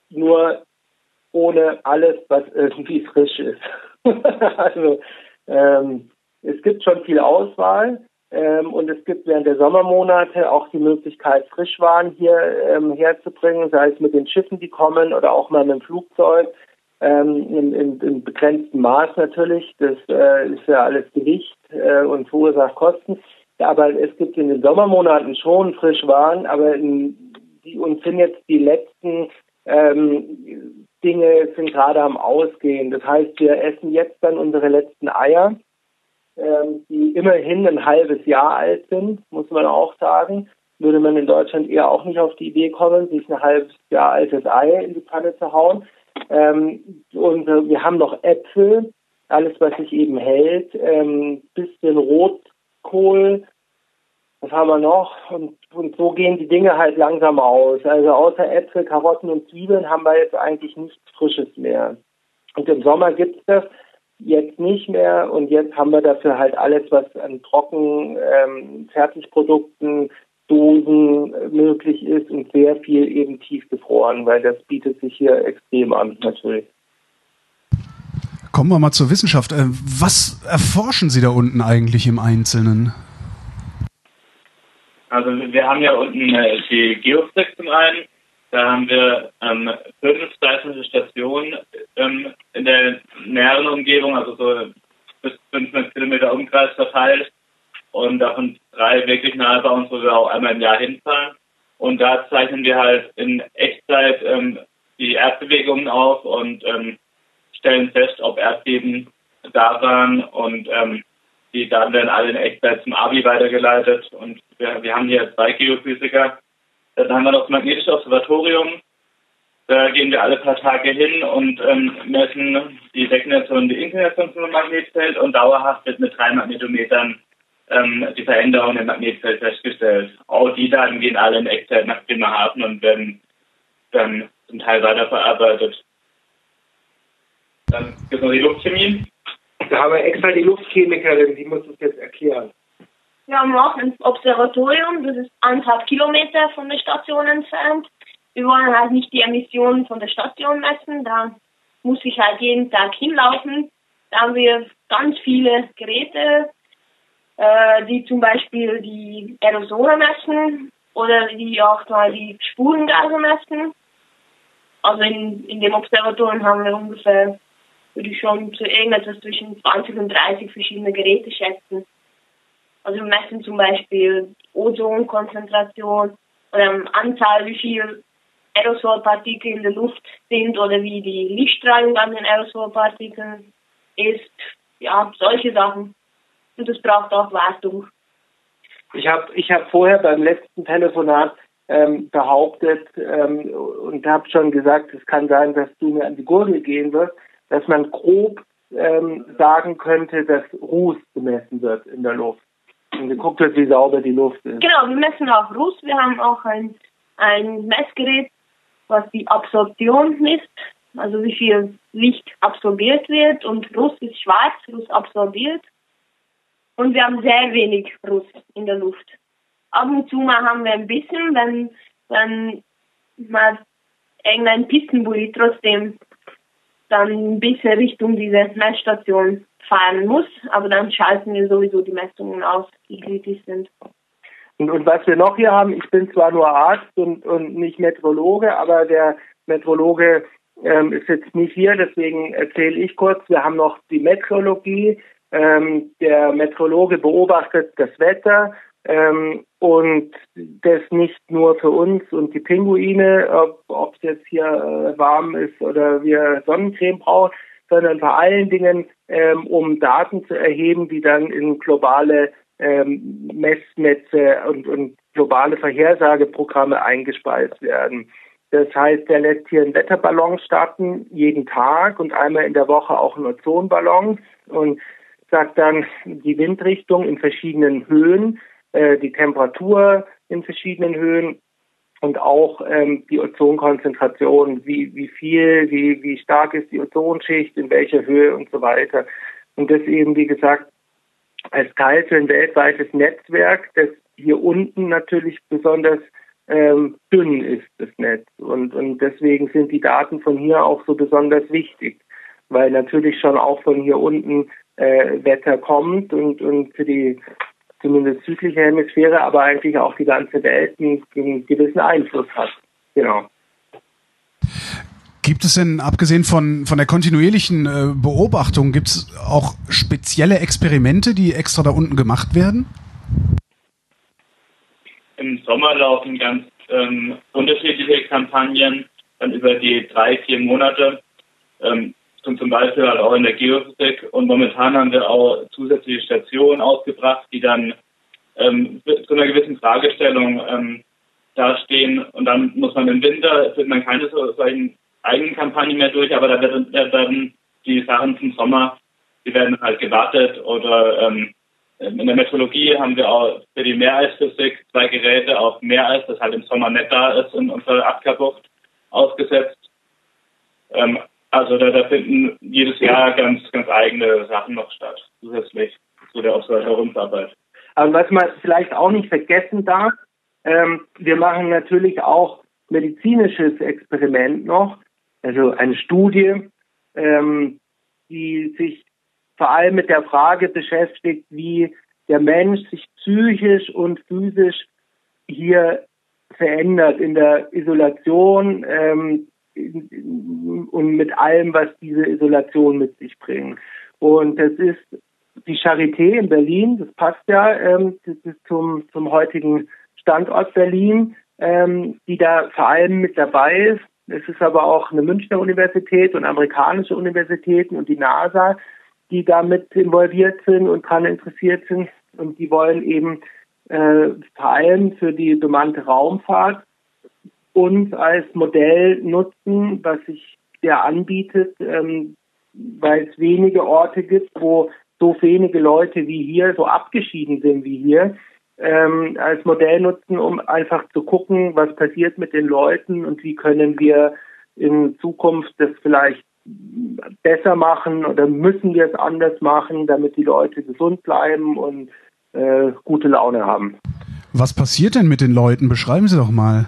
nur ohne alles, was irgendwie frisch ist. also ähm, es gibt schon viel Auswahl ähm, und es gibt während der Sommermonate auch die Möglichkeit, Frischwaren hier ähm, herzubringen, sei es mit den Schiffen, die kommen oder auch mal mit dem Flugzeug ähm, in, in, in begrenztem Maß natürlich. Das äh, ist ja alles Gewicht äh, und verursacht Kosten. Aber es gibt in den Sommermonaten schon Frischwaren, aber in, die uns sind jetzt die letzten ähm, Dinge sind gerade am Ausgehen. Das heißt, wir essen jetzt dann unsere letzten Eier, ähm, die immerhin ein halbes Jahr alt sind, muss man auch sagen. Würde man in Deutschland eher auch nicht auf die Idee kommen, sich ein halbes Jahr altes Ei in die Pfanne zu hauen. Ähm, und äh, wir haben noch Äpfel, alles, was sich eben hält, ähm, bisschen Rotkohl, was haben wir noch? Und, und so gehen die Dinge halt langsam aus. Also außer Äpfel, Karotten und Zwiebeln haben wir jetzt eigentlich nichts Frisches mehr. Und im Sommer gibt's das jetzt nicht mehr und jetzt haben wir dafür halt alles, was an Trocken, ähm, Fertigprodukten, Dosen möglich ist und sehr viel eben tiefgefroren, weil das bietet sich hier extrem an, natürlich. Kommen wir mal zur Wissenschaft. Äh, was erforschen Sie da unten eigentlich im Einzelnen? Also wir haben ja unten äh, die Geophysik zum einen. Da haben wir ähm, fünf seismische Stationen ähm, in der näheren Umgebung, also so bis 500 Kilometer Umkreis verteilt und davon drei wirklich nahe bei uns, wo wir auch einmal im Jahr hinfahren. Und da zeichnen wir halt in Echtzeit ähm, die Erdbewegungen auf und ähm, stellen fest, ob Erdbeben da waren und ähm, die Daten werden alle in Echtzeit zum ABI weitergeleitet und wir, wir haben hier zwei Geophysiker. Dann haben wir das Magnetische Observatorium. Da gehen wir alle paar Tage hin und ähm, messen die Deklination und die Inklination zum Magnetfeld und dauerhaft wird mit drei Magnetometern ähm, die Veränderung im Magnetfeld festgestellt. Auch die Daten gehen alle in Echtzeit nach Bremerhaven und werden dann zum Teil weiterverarbeitet. Dann gibt es noch die Luftchemie. Da haben wir extra die Luftchemikerin, die muss uns jetzt erklären. Wir haben auch ein Observatorium, das ist anderthalb Kilometer von der Station entfernt. Wir wollen halt nicht die Emissionen von der Station messen, da muss ich halt jeden Tag hinlaufen. Da haben wir ganz viele Geräte, äh, die zum Beispiel die Aerosole messen oder die auch mal die Spurengase messen. Also in, in dem Observatorium haben wir ungefähr, würde ich schon zu irgendetwas zwischen 20 und 30 verschiedene Geräte schätzen. Also wir messen zum Beispiel Ozonkonzentration oder Anzahl, wie viel Aerosolpartikel in der Luft sind oder wie die Lichtstrahlung an den Aerosolpartikeln ist. Ja, solche Sachen. Und das braucht auch Wartung. Ich habe ich hab vorher beim letzten Telefonat ähm, behauptet ähm, und habe schon gesagt, es kann sein, dass du mir an die Gurgel gehen wirst, dass man grob ähm, sagen könnte, dass Ruß gemessen wird in der Luft. Und geguckt wird, wie sauber die Luft ist. Genau, wir messen auch Ruß. Wir haben auch ein, ein Messgerät, was die Absorption misst, also wie viel Licht absorbiert wird. Und Ruß ist schwarz, Ruß absorbiert. Und wir haben sehr wenig Ruß in der Luft. Ab und zu mal haben wir ein bisschen, wenn, wenn mal irgendein Pistenbully trotzdem dann ein bisschen Richtung diese Messstation fahren muss, aber dann schalten wir sowieso die Messungen aus, die kritisch sind. Und, und was wir noch hier haben, ich bin zwar nur Arzt und, und nicht Metrologe, aber der Metrologe ähm, ist jetzt nicht hier, deswegen erzähle ich kurz. Wir haben noch die Metrologie. Ähm, der Metrologe beobachtet das Wetter ähm, und das nicht nur für uns und die Pinguine, ob es jetzt hier äh, warm ist oder wir Sonnencreme brauchen, sondern vor allen Dingen, ähm, um Daten zu erheben, die dann in globale ähm, Messnetze und, und globale Vorhersageprogramme eingespeist werden. Das heißt, er lässt hier einen Wetterballon starten, jeden Tag und einmal in der Woche auch einen Ozonballon und sagt dann die Windrichtung in verschiedenen Höhen, äh, die Temperatur in verschiedenen Höhen und auch ähm, die Ozonkonzentration, wie, wie viel, wie, wie stark ist die Ozonschicht, in welcher Höhe und so weiter. Und das eben, wie gesagt, als Teil für ein weltweites Netzwerk, das hier unten natürlich besonders ähm, dünn ist, das Netz. Und, und deswegen sind die Daten von hier auch so besonders wichtig, weil natürlich schon auch von hier unten äh, Wetter kommt und, und für die zumindest südliche Hemisphäre, aber eigentlich auch die ganze Welt einen, einen gewissen Einfluss hat. Genau. Gibt es denn, abgesehen von, von der kontinuierlichen äh, Beobachtung, gibt es auch spezielle Experimente, die extra da unten gemacht werden? Im Sommer laufen ganz ähm, unterschiedliche Kampagnen dann über die drei, vier Monate. Ähm, zum Beispiel halt auch in der Geophysik. Und momentan haben wir auch zusätzliche Stationen ausgebracht, die dann ähm, zu einer gewissen Fragestellung ähm, dastehen. Und dann muss man im Winter, führt man keine so, solchen eigenen Kampagnen mehr durch, aber da werden, werden die Sachen zum Sommer, die werden halt gewartet oder ähm, in der Meteorologie haben wir auch für die Meereisphysik zwei Geräte auf Meereis, das halt im Sommer nicht da ist, in unserer Abkehrbucht ausgesetzt. Ähm, also da, da finden jedes Jahr ganz, ganz eigene Sachen noch statt, zusätzlich zu der Observatoriumsarbeit. Aber was man vielleicht auch nicht vergessen darf, ähm, wir machen natürlich auch medizinisches Experiment noch, also eine Studie, ähm, die sich vor allem mit der Frage beschäftigt, wie der Mensch sich psychisch und physisch hier verändert in der Isolation, ähm, und mit allem, was diese Isolation mit sich bringt. Und das ist die Charité in Berlin, das passt ja ähm, das ist zum, zum heutigen Standort Berlin, ähm, die da vor allem mit dabei ist. Es ist aber auch eine Münchner Universität und amerikanische Universitäten und die NASA, die da mit involviert sind und daran interessiert sind. Und die wollen eben äh, vor allem für die bemannte Raumfahrt uns als Modell nutzen, was sich ja anbietet, ähm, weil es wenige Orte gibt, wo so wenige Leute wie hier so abgeschieden sind wie hier, ähm, als Modell nutzen, um einfach zu gucken, was passiert mit den Leuten und wie können wir in Zukunft das vielleicht besser machen oder müssen wir es anders machen, damit die Leute gesund bleiben und äh, gute Laune haben. Was passiert denn mit den Leuten? Beschreiben Sie doch mal.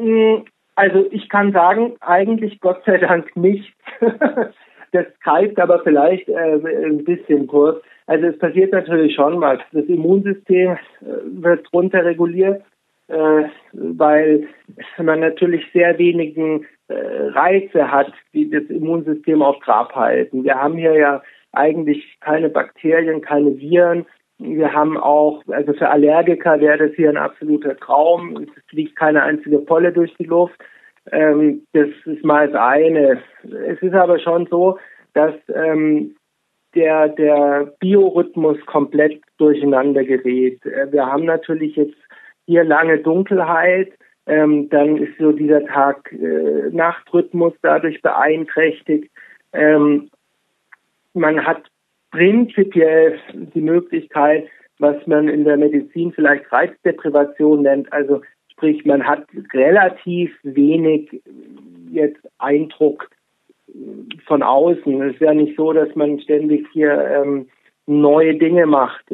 Mm, also ich kann sagen, eigentlich Gott sei Dank nicht. das greift aber vielleicht äh, ein bisschen kurz. Also es passiert natürlich schon was. Das Immunsystem äh, wird runterreguliert, äh, weil man natürlich sehr wenigen äh, Reize hat, die das Immunsystem auf Trab halten. Wir haben hier ja eigentlich keine Bakterien, keine Viren. Wir haben auch, also für Allergiker wäre das hier ein absoluter Traum. Es fliegt keine einzige Polle durch die Luft. Ähm, das ist mal das eine. Es ist aber schon so, dass ähm, der, der Biorhythmus komplett durcheinander gerät. Äh, wir haben natürlich jetzt hier lange Dunkelheit, ähm, dann ist so dieser Tag-Nacht-Rhythmus äh, dadurch beeinträchtigt. Ähm, man hat prinzipiell die Möglichkeit, was man in der Medizin vielleicht Reizdeprivation nennt, also sprich, man hat relativ wenig jetzt Eindruck von außen. Es ist ja nicht so, dass man ständig hier ähm, neue Dinge macht.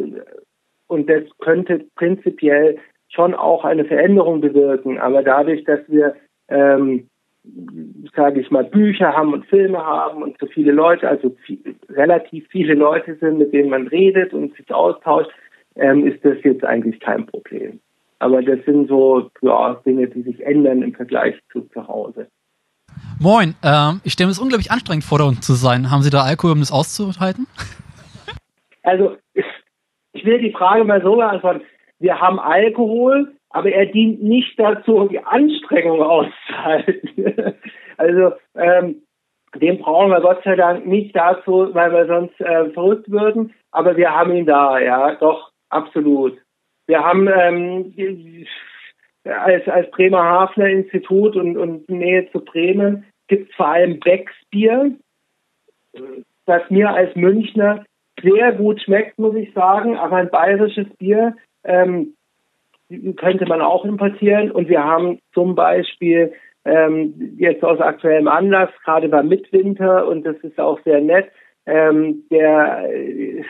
Und das könnte prinzipiell schon auch eine Veränderung bewirken. Aber dadurch, dass wir, ähm, sage ich mal, Bücher haben und Filme haben und so viele Leute, also viel, relativ viele Leute sind, mit denen man redet und sich austauscht, ähm, ist das jetzt eigentlich kein Problem. Aber das sind so ja, Dinge, die sich ändern im Vergleich zu zu Hause. Moin, ähm, ich stelle mir es unglaublich anstrengend vor, da unten zu sein. Haben Sie da Alkohol, um das auszuhalten? Also, ich will die Frage mal so beantworten. Wir haben Alkohol, aber er dient nicht dazu, die Anstrengung auszuhalten. also, ähm, den brauchen wir Gott sei Dank nicht dazu, weil wir sonst äh, verrückt würden. Aber wir haben ihn da, ja, doch, absolut. Wir haben ähm, als, als Bremerhavener Institut und, und Nähe zu Bremen gibt es vor allem Becksbier, das mir als Münchner sehr gut schmeckt, muss ich sagen. Aber ein bayerisches Bier ähm, könnte man auch importieren. Und wir haben zum Beispiel ähm, jetzt aus aktuellem Anlass, gerade beim Mitwinter, und das ist auch sehr nett, ähm, der äh,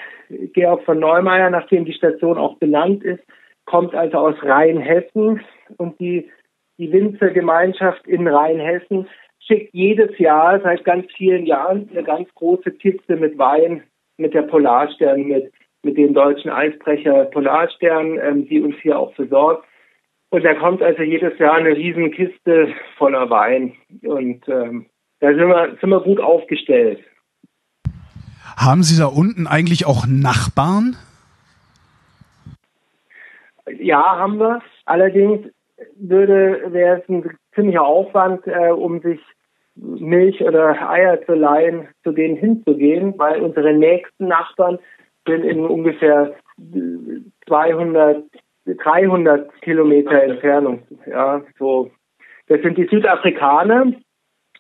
Georg von Neumeier, nachdem die Station auch benannt ist, kommt also aus Rheinhessen und die, die Winzergemeinschaft in Rheinhessen schickt jedes Jahr seit ganz vielen Jahren eine ganz große Kiste mit Wein mit der Polarstern mit, mit dem deutschen Eisbrecher Polarstern, ähm, die uns hier auch versorgt. Und da kommt also jedes Jahr eine riesen Kiste voller Wein. Und ähm, da sind wir, sind wir gut aufgestellt. Haben Sie da unten eigentlich auch Nachbarn? Ja, haben wir. Allerdings würde, wäre es ein ziemlicher Aufwand, äh, um sich Milch oder Eier zu leihen, zu denen hinzugehen, weil unsere nächsten Nachbarn sind in ungefähr 200, 300 Kilometer Entfernung. Ja, so. Das sind die Südafrikaner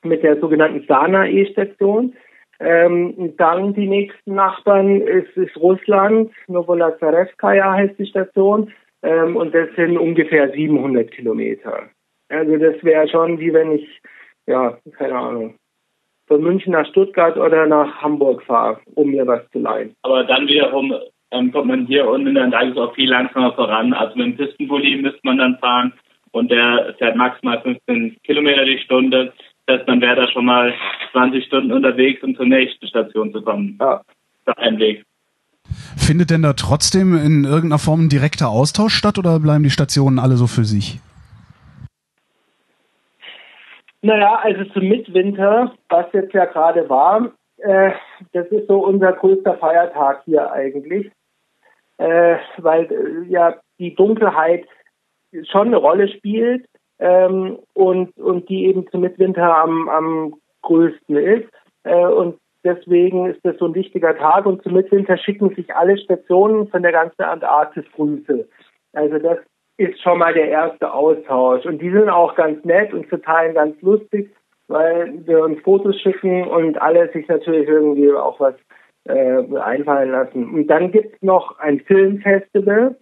mit der sogenannten Sana-E-Station. Ähm, dann die nächsten Nachbarn ist, ist Russland, Novolazareskaja heißt die Station, ähm, und das sind ungefähr 700 Kilometer. Also das wäre schon wie wenn ich, ja, keine Ahnung, von München nach Stuttgart oder nach Hamburg fahre, um mir was zu leihen. Aber dann wiederum ähm, kommt man hier unten in der Antarktis auch viel langsamer voran. Also mit dem Pistenbully müsste man dann fahren und der fährt maximal 15 Kilometer die Stunde. Das heißt, man wäre da schon mal 20 Stunden unterwegs, um zur nächsten Station zu kommen. Ja. Ein Weg. Findet denn da trotzdem in irgendeiner Form ein direkter Austausch statt oder bleiben die Stationen alle so für sich? Naja, also zum Mitwinter, was jetzt ja gerade war, äh, das ist so unser größter Feiertag hier eigentlich, äh, weil äh, ja die Dunkelheit schon eine Rolle spielt ähm, und, und die eben zum Mitwinter am, am größten ist. Äh, und Deswegen ist das so ein wichtiger Tag und zum Mitwinter schicken sich alle Stationen von der ganzen Antarktis Grüße. Also das ist schon mal der erste Austausch. Und die sind auch ganz nett und zu Teilen ganz lustig, weil wir uns Fotos schicken und alle sich natürlich irgendwie auch was äh, einfallen lassen. Und dann gibt's noch ein Filmfestival,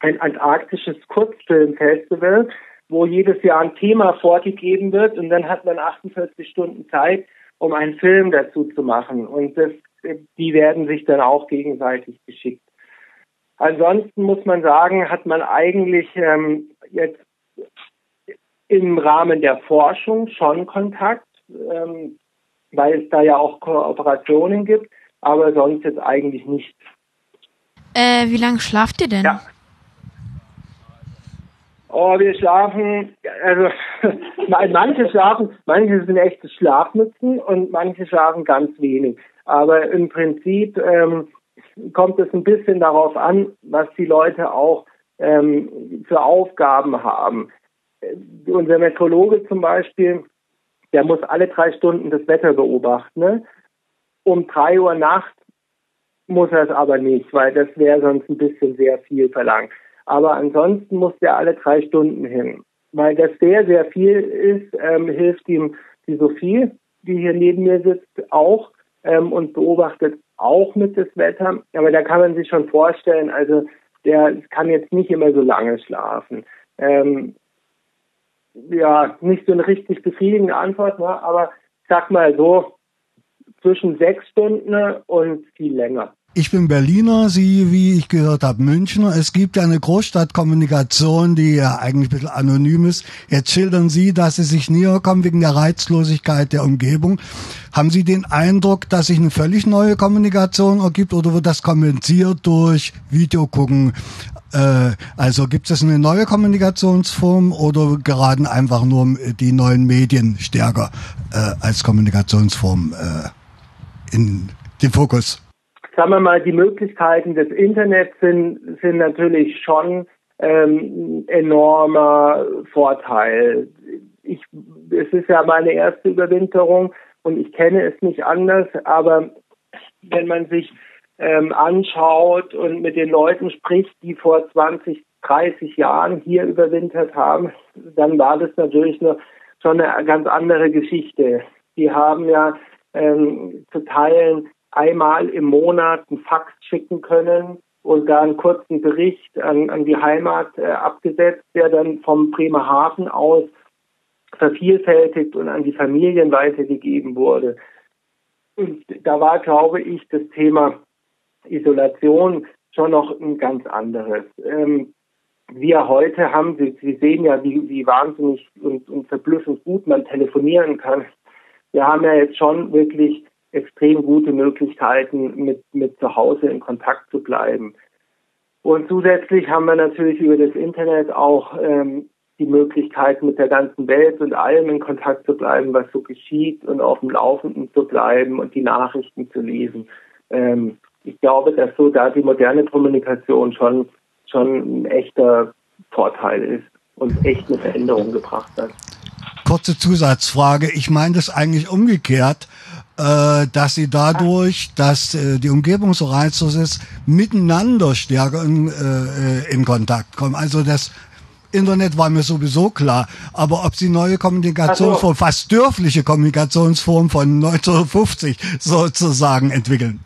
ein antarktisches Kurzfilmfestival, wo jedes Jahr ein Thema vorgegeben wird und dann hat man 48 Stunden Zeit, um einen Film dazu zu machen. Und das, die werden sich dann auch gegenseitig geschickt. Ansonsten muss man sagen, hat man eigentlich ähm, jetzt im Rahmen der Forschung schon Kontakt, ähm, weil es da ja auch Kooperationen gibt, aber sonst jetzt eigentlich nicht. Äh, wie lange schlaft ihr denn? Ja. Oh, wir schlafen, also manche schlafen, manche sind echte Schlafmützen und manche schlafen ganz wenig. Aber im Prinzip ähm, kommt es ein bisschen darauf an, was die Leute auch ähm, für Aufgaben haben. Unser Meteorologe zum Beispiel, der muss alle drei Stunden das Wetter beobachten. Ne? Um drei Uhr nachts muss er es aber nicht, weil das wäre sonst ein bisschen sehr viel verlangt. Aber ansonsten muss der alle drei Stunden hin. Weil das sehr, sehr viel ist, ähm, hilft ihm die Sophie, die hier neben mir sitzt, auch ähm, und beobachtet auch mit das Wetter. Aber da kann man sich schon vorstellen, also der kann jetzt nicht immer so lange schlafen. Ähm, ja, nicht so eine richtig befriedigende Antwort, ne? aber sag mal so, zwischen sechs Stunden und viel länger. Ich bin Berliner, Sie, wie ich gehört habe, Münchner. Es gibt ja eine Großstadtkommunikation, die ja eigentlich ein bisschen anonym ist. Jetzt schildern Sie, dass Sie sich näher kommen wegen der Reizlosigkeit der Umgebung. Haben Sie den Eindruck, dass sich eine völlig neue Kommunikation ergibt oder wird das kompensiert durch Videogucken? Äh, also gibt es eine neue Kommunikationsform oder geraten einfach nur die neuen Medien stärker äh, als Kommunikationsform äh, in den Fokus? Sagen wir mal, die Möglichkeiten des Internets sind, sind natürlich schon ähm, enormer Vorteil. Ich, es ist ja meine erste Überwinterung und ich kenne es nicht anders, aber wenn man sich ähm, anschaut und mit den Leuten spricht, die vor 20, 30 Jahren hier überwintert haben, dann war das natürlich eine, schon eine ganz andere Geschichte. Die haben ja ähm, zu Teilen einmal im Monat einen Fax schicken können und da einen kurzen Bericht an, an die Heimat äh, abgesetzt, der dann vom Bremerhaven aus vervielfältigt und an die Familien weitergegeben wurde. Und da war, glaube ich, das Thema Isolation schon noch ein ganz anderes. Ähm, wir heute haben, Sie, sehen ja, wie, wie wahnsinnig und, und verblüffend gut man telefonieren kann. Wir haben ja jetzt schon wirklich extrem gute Möglichkeiten, mit, mit zu Hause in Kontakt zu bleiben. Und zusätzlich haben wir natürlich über das Internet auch ähm, die Möglichkeit, mit der ganzen Welt und allem in Kontakt zu bleiben, was so geschieht und auf dem Laufenden zu bleiben und die Nachrichten zu lesen. Ähm, ich glaube, dass so da die moderne Kommunikation schon, schon ein echter Vorteil ist und echt eine Veränderung gebracht hat. Kurze Zusatzfrage. Ich meine das eigentlich umgekehrt äh, dass sie dadurch, dass äh, die Umgebung so reizlos ist, miteinander stärker in, äh, in Kontakt kommen. Also das Internet war mir sowieso klar, aber ob sie neue Kommunikationsformen, so. fast dörfliche Kommunikationsformen von 1950 sozusagen entwickeln.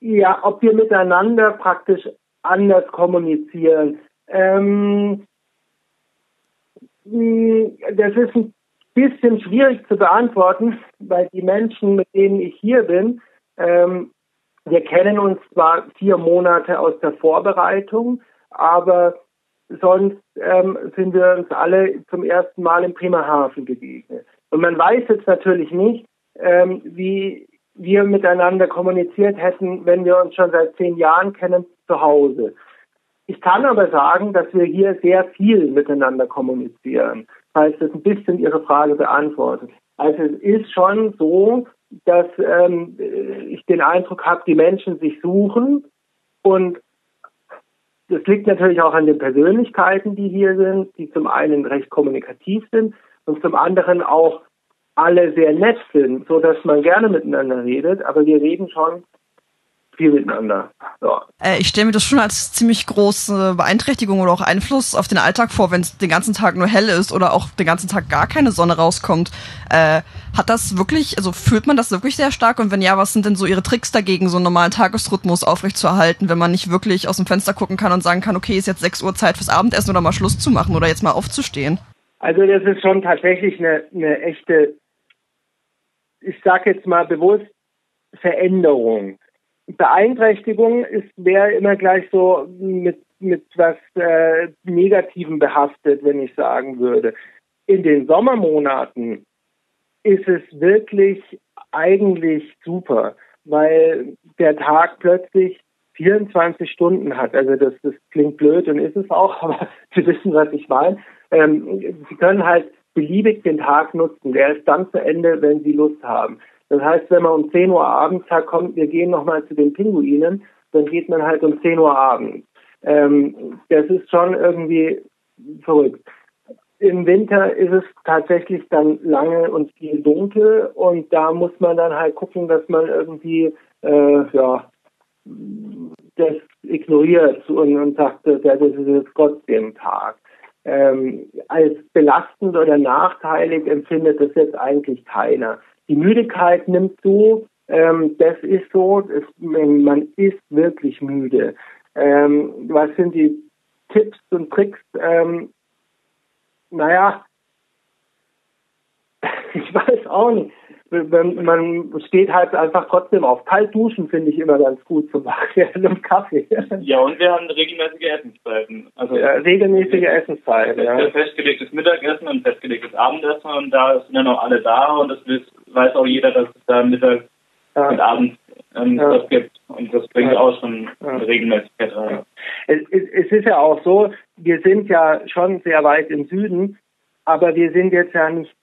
Ja, ob wir miteinander praktisch anders kommunizieren. Ähm, das ist ein bisschen schwierig zu beantworten, weil die Menschen, mit denen ich hier bin, ähm, wir kennen uns zwar vier Monate aus der Vorbereitung, aber sonst ähm, sind wir uns alle zum ersten Mal im Bremerhaven begegnet. Und man weiß jetzt natürlich nicht, ähm, wie wir miteinander kommuniziert hätten, wenn wir uns schon seit zehn Jahren kennen, zu Hause. Ich kann aber sagen, dass wir hier sehr viel miteinander kommunizieren falls das ein bisschen Ihre Frage beantwortet. Also es ist schon so, dass ähm, ich den Eindruck habe, die Menschen sich suchen und das liegt natürlich auch an den Persönlichkeiten, die hier sind, die zum einen recht kommunikativ sind und zum anderen auch alle sehr nett sind, so dass man gerne miteinander redet. Aber wir reden schon viel miteinander. Ja. Äh, ich stelle mir das schon als ziemlich große Beeinträchtigung oder auch Einfluss auf den Alltag vor, wenn es den ganzen Tag nur hell ist oder auch den ganzen Tag gar keine Sonne rauskommt. Äh, hat das wirklich, also fühlt man das wirklich sehr stark? Und wenn ja, was sind denn so Ihre Tricks dagegen, so einen normalen Tagesrhythmus aufrechtzuerhalten, wenn man nicht wirklich aus dem Fenster gucken kann und sagen kann, okay, ist jetzt 6 Uhr Zeit fürs Abendessen oder mal Schluss zu machen oder jetzt mal aufzustehen? Also das ist schon tatsächlich eine, eine echte, ich sage jetzt mal bewusst, Veränderung Beeinträchtigung ist wäre immer gleich so mit mit was äh, Negativem behaftet, wenn ich sagen würde. In den Sommermonaten ist es wirklich eigentlich super, weil der Tag plötzlich 24 Stunden hat. Also das, das klingt blöd und ist es auch, aber Sie wissen, was ich meine. Ähm, Sie können halt beliebig den Tag nutzen. Der ist dann zu Ende, wenn Sie Lust haben. Das heißt, wenn man um 10 Uhr abends sagt, kommt, wir gehen nochmal zu den Pinguinen, dann geht man halt um 10 Uhr abends. Ähm, das ist schon irgendwie verrückt. Im Winter ist es tatsächlich dann lange und viel dunkel und da muss man dann halt gucken, dass man irgendwie äh, ja das ignoriert und, und sagt, ja, das ist jetzt trotzdem Tag. Ähm, als belastend oder nachteilig empfindet das jetzt eigentlich keiner. Die Müdigkeit nimmt zu, ähm, das ist so, es, man ist wirklich müde. Ähm, was sind die Tipps und Tricks? Ähm, naja, ich weiß auch nicht man steht halt einfach trotzdem auf. Kalt duschen finde ich immer ganz gut zum Beispiel einem Kaffee. Ja, und wir haben regelmäßige Essenszeiten. Also ja, regelmäßige Essenszeiten, ja. Festgelegtes Mittagessen und festgelegtes Abendessen und da sind dann auch alle da und das weiß auch jeder, dass es da Mittag ja. und Abend ähm, ja. das gibt. Und das bringt ja. auch schon ja. Regelmäßigkeit rein. Es, es ist ja auch so, wir sind ja schon sehr weit im Süden, aber wir sind jetzt ja nicht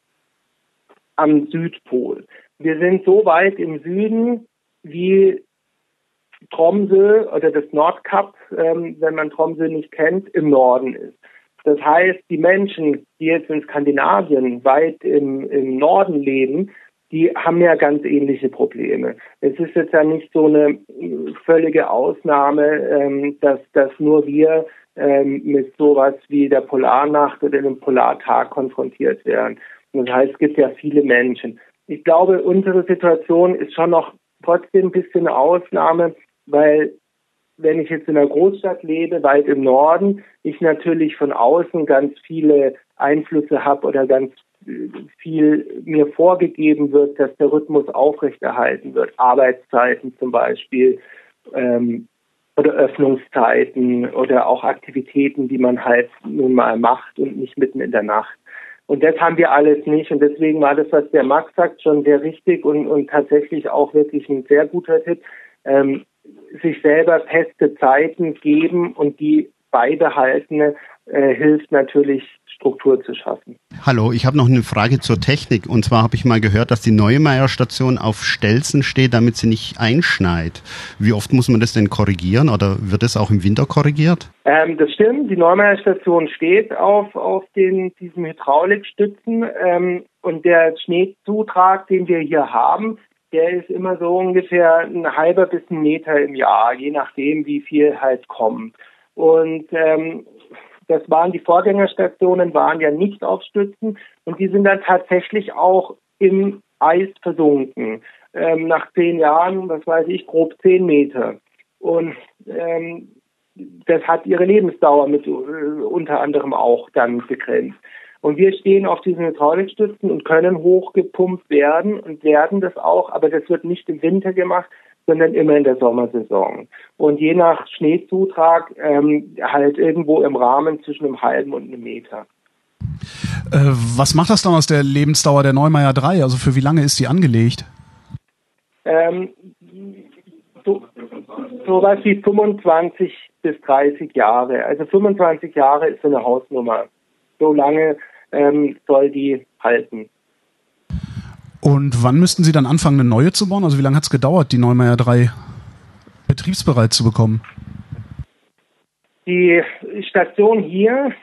am Südpol. Wir sind so weit im Süden wie Tromsø oder das Nordkap, ähm, wenn man Tromsø nicht kennt, im Norden ist. Das heißt, die Menschen, die jetzt in Skandinavien weit im, im Norden leben, die haben ja ganz ähnliche Probleme. Es ist jetzt ja nicht so eine völlige Ausnahme, ähm, dass, dass nur wir ähm, mit sowas wie der Polarnacht oder dem Polartag konfrontiert werden. Das heißt, es gibt ja viele Menschen. Ich glaube, unsere Situation ist schon noch trotzdem ein bisschen eine Ausnahme, weil wenn ich jetzt in einer Großstadt lebe, weit im Norden, ich natürlich von außen ganz viele Einflüsse habe oder ganz viel mir vorgegeben wird, dass der Rhythmus aufrechterhalten wird. Arbeitszeiten zum Beispiel ähm, oder Öffnungszeiten oder auch Aktivitäten, die man halt nun mal macht und nicht mitten in der Nacht. Und das haben wir alles nicht. Und deswegen war das, was der Max sagt, schon sehr richtig und, und tatsächlich auch wirklich ein sehr guter Tipp. Ähm, sich selber feste Zeiten geben und die beibehalten, äh, hilft natürlich Struktur zu schaffen. Hallo, ich habe noch eine Frage zur Technik. Und zwar habe ich mal gehört, dass die Neumeier Station auf Stelzen steht, damit sie nicht einschneit. Wie oft muss man das denn korrigieren oder wird es auch im Winter korrigiert? Ähm, das stimmt. Die Neumeier Station steht auf, auf den, diesen Hydraulikstützen. Ähm, und der Schneezutrag, den wir hier haben, der ist immer so ungefähr ein halber bis ein Meter im Jahr, je nachdem, wie viel halt kommt. Und ähm, das waren die Vorgängerstationen, waren ja nicht auf Stützen und die sind dann tatsächlich auch im Eis versunken. Ähm, nach zehn Jahren, was weiß ich, grob zehn Meter. Und ähm, das hat ihre Lebensdauer mit äh, unter anderem auch dann begrenzt. Und wir stehen auf diesen Hydraulikstützen und können hochgepumpt werden und werden das auch, aber das wird nicht im Winter gemacht, sondern immer in der Sommersaison. Und je nach Schneezutrag ähm, halt irgendwo im Rahmen zwischen einem halben und einem Meter. Äh, was macht das dann aus der Lebensdauer der Neumeier 3? Also für wie lange ist die angelegt? Ähm, so, so was wie 25 bis 30 Jahre. Also 25 Jahre ist so eine Hausnummer. So lange ähm, soll die halten. Und wann müssten Sie dann anfangen, eine neue zu bauen? Also wie lange hat es gedauert, die Neumeier 3 betriebsbereit zu bekommen? Die Station hier,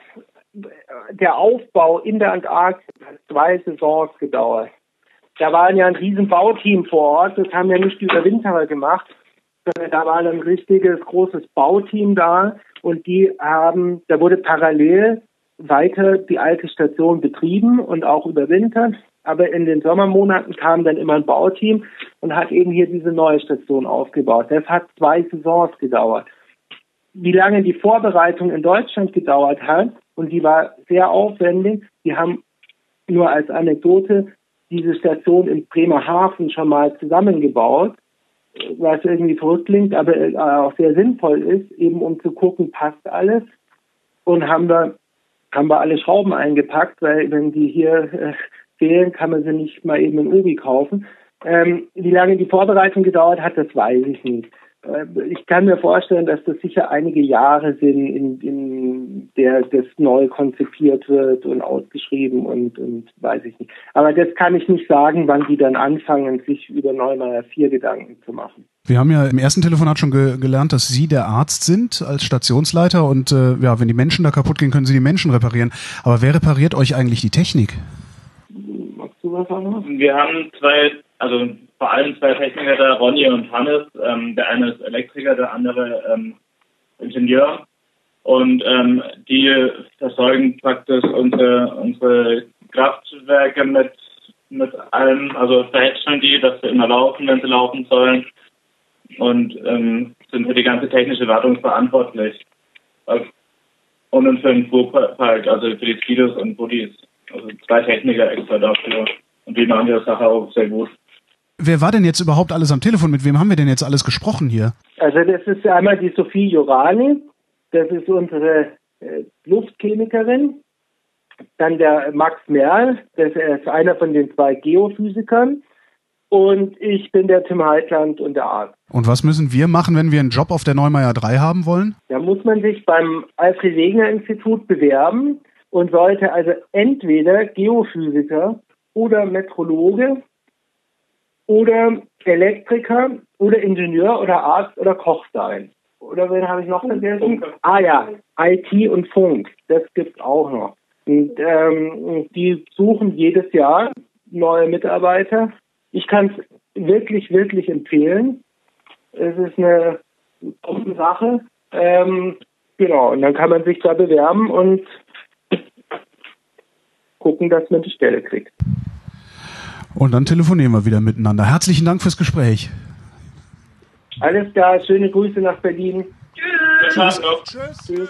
der Aufbau in der Antarktis hat zwei Saisons gedauert. Da war ja ein riesen Bauteam vor Ort, das haben ja nicht die Überwinterer gemacht, sondern da war ein richtiges großes Bauteam da und die haben, da wurde parallel weiter die alte Station betrieben und auch überwintert. Aber in den Sommermonaten kam dann immer ein Bauteam und hat eben hier diese neue Station aufgebaut. Das hat zwei Saisons gedauert. Wie lange die Vorbereitung in Deutschland gedauert hat, und die war sehr aufwendig, die haben nur als Anekdote diese Station in Bremerhaven schon mal zusammengebaut. was irgendwie verrückt klingt, aber äh, auch sehr sinnvoll ist, eben um zu gucken, passt alles. Und haben wir, haben wir alle Schrauben eingepackt, weil wenn die hier äh, fehlen, kann man sie nicht mal eben in Obi kaufen. Ähm, wie lange die Vorbereitung gedauert hat, das weiß ich nicht. Äh, ich kann mir vorstellen, dass das sicher einige Jahre sind, in, in der das neu konzipiert wird und ausgeschrieben und, und weiß ich nicht. Aber das kann ich nicht sagen, wann die dann anfangen, sich über Neumeier 4 Gedanken zu machen. Wir haben ja im ersten Telefonat schon ge gelernt, dass Sie der Arzt sind als Stationsleiter und äh, ja, wenn die Menschen da kaputt gehen, können Sie die Menschen reparieren. Aber wer repariert euch eigentlich die Technik? Was? Wir haben zwei, also vor allem zwei Techniker da, Ronny und Hannes. Ähm, der eine ist Elektriker, der andere ähm, Ingenieur. Und ähm, die versorgen praktisch unsere, unsere Kraftwerke mit, mit allem, also verhätscheln die, dass sie immer laufen, wenn sie laufen sollen. Und ähm, sind für die ganze technische Wartung verantwortlich. Und für den Fuhrpark, also für die Skidos und Buddies. Also zwei Techniker extra dafür. Und die machen die Sache auch sehr gut. Wer war denn jetzt überhaupt alles am Telefon? Mit wem haben wir denn jetzt alles gesprochen hier? Also das ist einmal die Sophie Jorani, das ist unsere äh, Luftchemikerin. Dann der Max Merl, das ist einer von den zwei Geophysikern. Und ich bin der Tim Heitland und der Arzt. Und was müssen wir machen, wenn wir einen Job auf der Neumeier 3 haben wollen? Da muss man sich beim Alfred Wegener Institut bewerben und sollte also entweder Geophysiker oder Metrologe oder Elektriker oder Ingenieur oder Arzt oder Koch sein. Oder wen habe ich noch vergessen? Ah ja, IT und Funk, das gibt's auch noch. Und ähm, die suchen jedes Jahr neue Mitarbeiter. Ich kann es wirklich, wirklich empfehlen. Es ist eine gute Sache. Ähm, genau, und dann kann man sich da bewerben und gucken, dass man die Stelle kriegt. Und dann telefonieren wir wieder miteinander. Herzlichen Dank fürs Gespräch. Alles klar, schöne Grüße nach Berlin. Tschüss. Tschüss. Tschüss.